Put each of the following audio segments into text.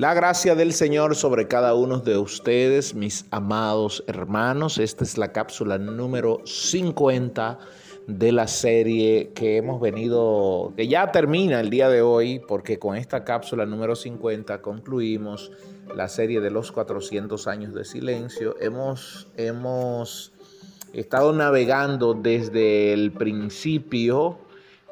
La gracia del Señor sobre cada uno de ustedes, mis amados hermanos. Esta es la cápsula número 50 de la serie que hemos venido, que ya termina el día de hoy, porque con esta cápsula número 50 concluimos la serie de los 400 años de silencio. Hemos, hemos estado navegando desde el principio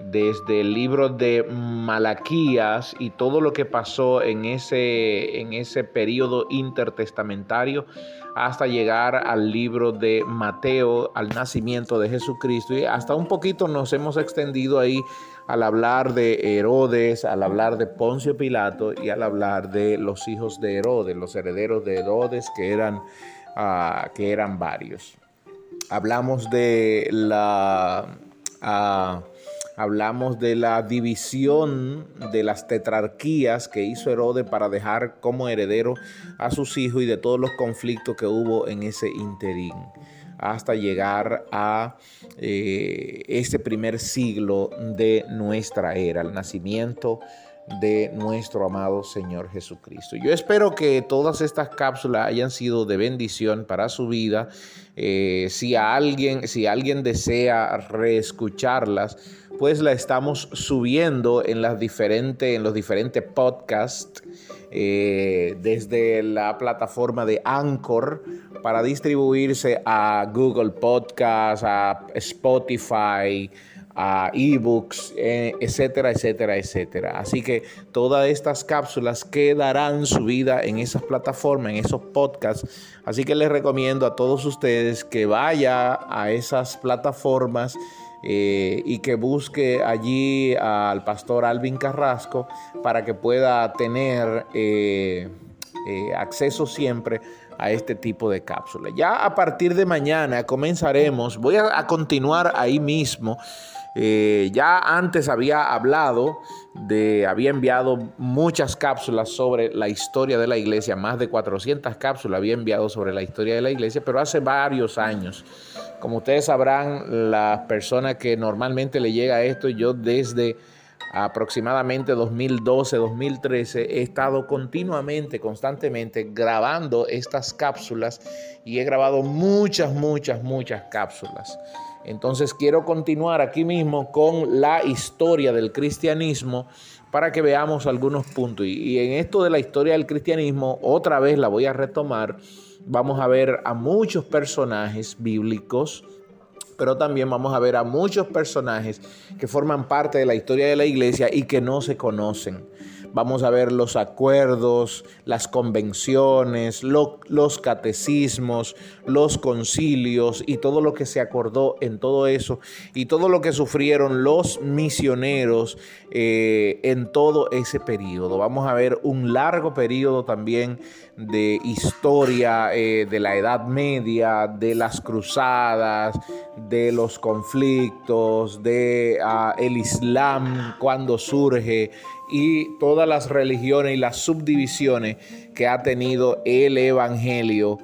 desde el libro de Malaquías y todo lo que pasó en ese, en ese periodo intertestamentario hasta llegar al libro de Mateo, al nacimiento de Jesucristo. Y hasta un poquito nos hemos extendido ahí al hablar de Herodes, al hablar de Poncio Pilato y al hablar de los hijos de Herodes, los herederos de Herodes, que eran, ah, que eran varios. Hablamos de la... Ah, hablamos de la división de las tetrarquías que hizo Herodes para dejar como heredero a sus hijos y de todos los conflictos que hubo en ese interín hasta llegar a eh, este primer siglo de nuestra era, el nacimiento de nuestro amado Señor Jesucristo. Yo espero que todas estas cápsulas hayan sido de bendición para su vida. Eh, si, alguien, si alguien desea reescucharlas, pues la estamos subiendo en, las diferentes, en los diferentes podcasts. Eh, desde la plataforma de Anchor para distribuirse a Google Podcast, a Spotify, a ebooks, eh, etcétera, etcétera, etcétera. Así que todas estas cápsulas quedarán subidas en esas plataformas, en esos podcasts. Así que les recomiendo a todos ustedes que vaya a esas plataformas eh, y que busque allí al pastor Alvin Carrasco para que pueda tener eh, acceso siempre a este tipo de cápsulas. Ya a partir de mañana comenzaremos, voy a continuar ahí mismo eh, ya antes había hablado de, había enviado muchas cápsulas sobre la historia de la iglesia, más de 400 cápsulas había enviado sobre la historia de la iglesia, pero hace varios años. Como ustedes sabrán, las personas que normalmente le llega esto, yo desde aproximadamente 2012, 2013, he estado continuamente, constantemente grabando estas cápsulas y he grabado muchas, muchas, muchas cápsulas. Entonces quiero continuar aquí mismo con la historia del cristianismo para que veamos algunos puntos. Y, en esto de la historia del cristianismo, otra vez la voy a retomar. Vamos a ver a muchos personajes bíblicos, pero también vamos a ver a muchos personajes que forman parte de la historia de la iglesia y que no se conocen vamos a ver los acuerdos, las convenciones, los catecismos, los concilios y todo lo que se acordó en todo eso y todo lo que sufrieron los misioneros eh, en todo ese periodo. Vamos a ver un largo periodo también de historia eh, de la Edad Media, de las cruzadas, de los conflictos, de ah, el Islam cuando surge y todas las religiones y las subdivisiones que ha tenido el Evangelio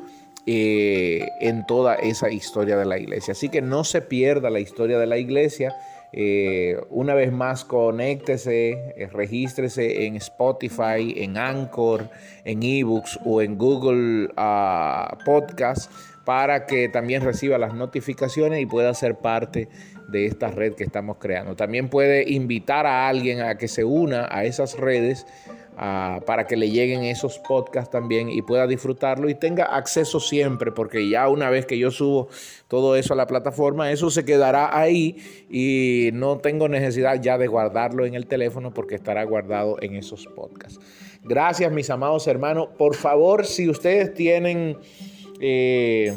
eh, en toda esa historia de la iglesia. Así que no se pierda la historia de la iglesia. Eh, una vez más, conéctese, eh, regístrese en Spotify, en Anchor, en eBooks o en Google uh, Podcast para que también reciba las notificaciones y pueda ser parte de esta red que estamos creando. También puede invitar a alguien a que se una a esas redes ah, para que le lleguen esos podcasts también y pueda disfrutarlo y tenga acceso siempre, porque ya una vez que yo subo todo eso a la plataforma, eso se quedará ahí y no tengo necesidad ya de guardarlo en el teléfono porque estará guardado en esos podcasts. Gracias mis amados hermanos. Por favor, si ustedes tienen... Eh,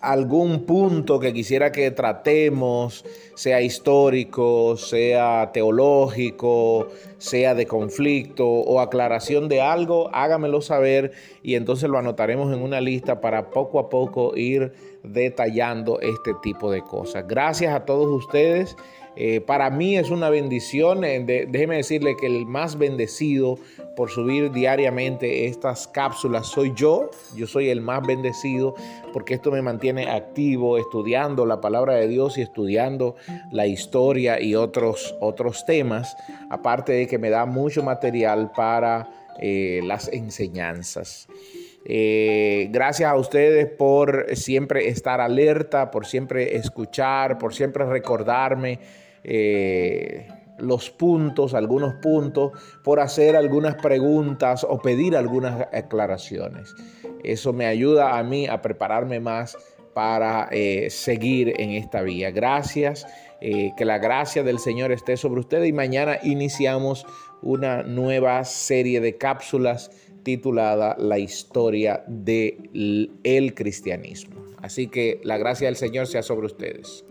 algún punto que quisiera que tratemos, sea histórico, sea teológico, sea de conflicto o aclaración de algo, hágamelo saber y entonces lo anotaremos en una lista para poco a poco ir detallando este tipo de cosas. Gracias a todos ustedes. Eh, para mí es una bendición. Eh, déjeme decirle que el más bendecido por subir diariamente estas cápsulas soy yo. Yo soy el más bendecido porque esto me mantiene activo estudiando la palabra de Dios y estudiando la historia y otros, otros temas. Aparte de que me da mucho material para eh, las enseñanzas. Eh, gracias a ustedes por siempre estar alerta, por siempre escuchar, por siempre recordarme eh, los puntos, algunos puntos, por hacer algunas preguntas o pedir algunas aclaraciones. Eso me ayuda a mí a prepararme más para eh, seguir en esta vía. Gracias, que la gracia del Señor esté sobre ustedes y mañana iniciamos una nueva serie de cápsulas titulada La historia del cristianismo. Así que la gracia del Señor sea sobre ustedes.